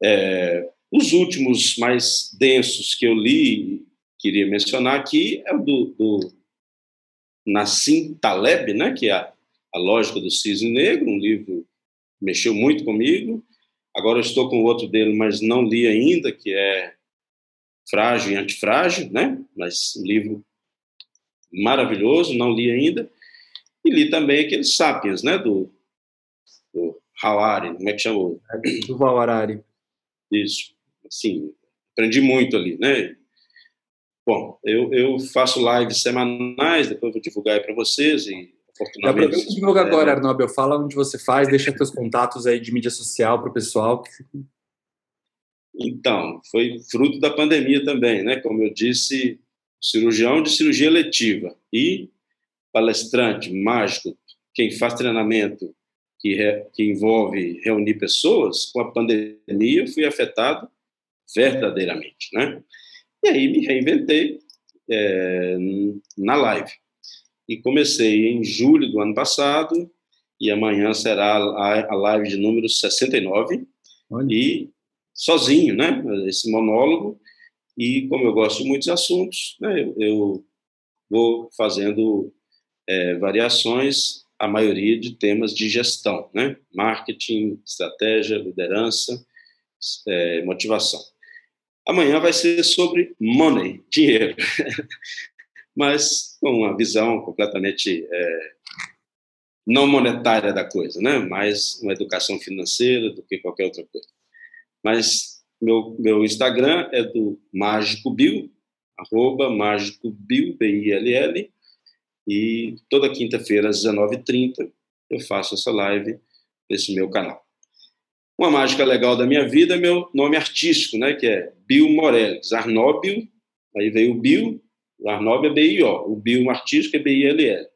É, os últimos mais densos que eu li, queria mencionar aqui, é o do, do Nassim Taleb, né, que é a, a Lógica do Cisne Negro, um livro que mexeu muito comigo. Agora eu estou com outro dele, mas não li ainda, que é Frágil e Antifrágil, né? Mas um livro maravilhoso, não li ainda. E li também aqueles Sapiens, né? Do, do Hawari, como é que chamou? Do Harari. Isso. Assim, aprendi muito ali, né? Bom, eu, eu faço lives semanais, depois vou divulgar aí para vocês e oportunamente... Aproveita e divulga agora, Arnobel. Fala onde você faz, deixa seus contatos aí de mídia social para o pessoal. Então, foi fruto da pandemia também, né? Como eu disse, cirurgião de cirurgia eletiva e palestrante, mágico, quem faz treinamento que, re, que envolve reunir pessoas, com a pandemia eu fui afetado verdadeiramente, né? E aí me reinventei é, na live. E comecei em julho do ano passado, e amanhã será a, live de número 69. Olha. E sozinho, né? Esse monólogo. E como eu gosto de muitos assuntos, né, eu, eu vou fazendo é, variações, a maioria de temas de gestão, né? Marketing, estratégia, liderança, é, motivação. Amanhã vai ser sobre money, dinheiro, mas com uma visão completamente é, não monetária da coisa, né? Mais uma educação financeira do que qualquer outra coisa. Mas meu, meu Instagram é do Mágico Bill, arroba Mágico Bill, B-I-L-L, e toda quinta-feira às 19h30 eu faço essa live nesse meu canal. Uma mágica legal da minha vida é meu nome artístico, né, que é Bill Morelix, Arnóbio, aí veio o Bill, Arnóbio é B-I-O, o Bill artístico é B-I-L-L.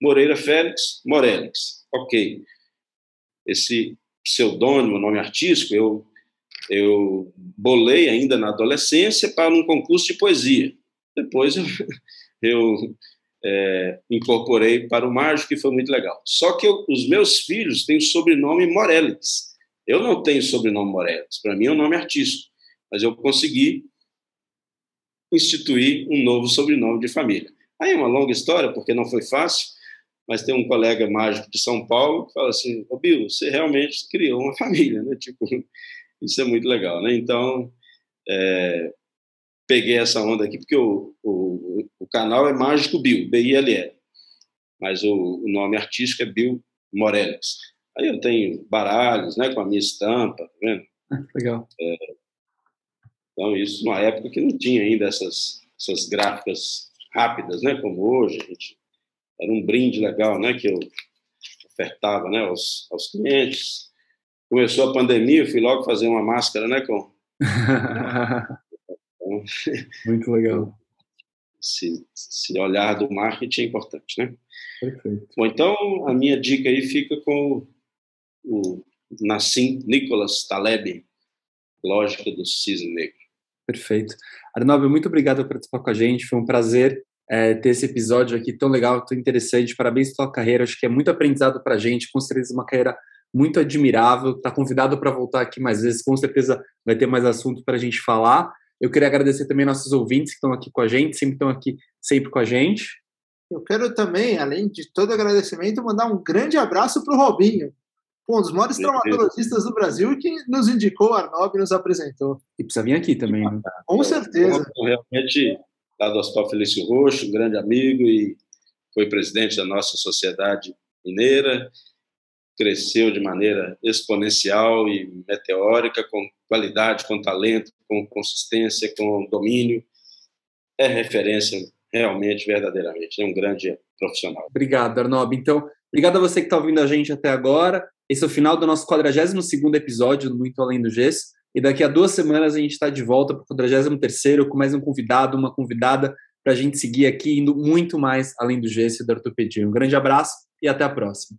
Moreira Félix, Morelix, ok. Esse pseudônimo, nome artístico, eu eu bolei ainda na adolescência para um concurso de poesia. Depois eu, eu é, incorporei para o mágico, que foi muito legal. Só que eu, os meus filhos têm o sobrenome Morelix. Eu não tenho sobrenome Morelix. Para mim é um nome artístico. Mas eu consegui instituir um novo sobrenome de família. Aí é uma longa história, porque não foi fácil, mas tem um colega mágico de São Paulo que fala assim, ô Bill, você realmente criou uma família, né? Tipo, isso é muito legal, né? Então, é, peguei essa onda aqui porque o, o, o canal é Mágico Bill, B-I-L-L, mas o, o, nome artístico é Bill Morelix. Aí eu tenho baralhos, né, com a minha estampa, tá vendo? Legal. É, então, isso numa época que não tinha ainda essas, essas gráficas rápidas, né, como hoje. Gente, era um brinde legal, né, que eu ofertava, né, aos, aos clientes. Começou a pandemia, eu fui logo fazer uma máscara, né, com... Muito legal. Esse, esse olhar do marketing é importante, né? Perfeito. Bom, então a minha dica aí fica com o Nassim Nicholas Taleb, Lógica do Cisne Negro. Perfeito. Arnaldo, muito obrigado por participar com a gente. Foi um prazer é, ter esse episódio aqui tão legal, tão interessante. Parabéns pela carreira. Acho que é muito aprendizado para a gente. Com certeza, uma carreira muito admirável. Está convidado para voltar aqui mais vezes. Com certeza, vai ter mais assunto para a gente falar. Eu queria agradecer também nossos ouvintes que estão aqui com a gente, sempre estão aqui sempre com a gente. Eu quero também, além de todo agradecimento, mandar um grande abraço para o Robinho, um dos maiores traumatologistas do Brasil que nos indicou, Arnob e nos apresentou. E precisa vir aqui também, né? Com certeza. Realmente, lá do Hospital Felício Roxo, um grande amigo e foi presidente da nossa sociedade mineira, cresceu de maneira exponencial e meteórica, com qualidade, com talento, com consistência, com domínio. É referência realmente, verdadeiramente. É um grande profissional. Obrigado, Arnob. Então, obrigado a você que está ouvindo a gente até agora. Esse é o final do nosso 42 episódio do Muito Além do Gesso. E daqui a duas semanas a gente está de volta para o 43 com mais um convidado, uma convidada, para a gente seguir aqui indo muito mais além do gesso e da ortopedia. Um grande abraço e até a próxima.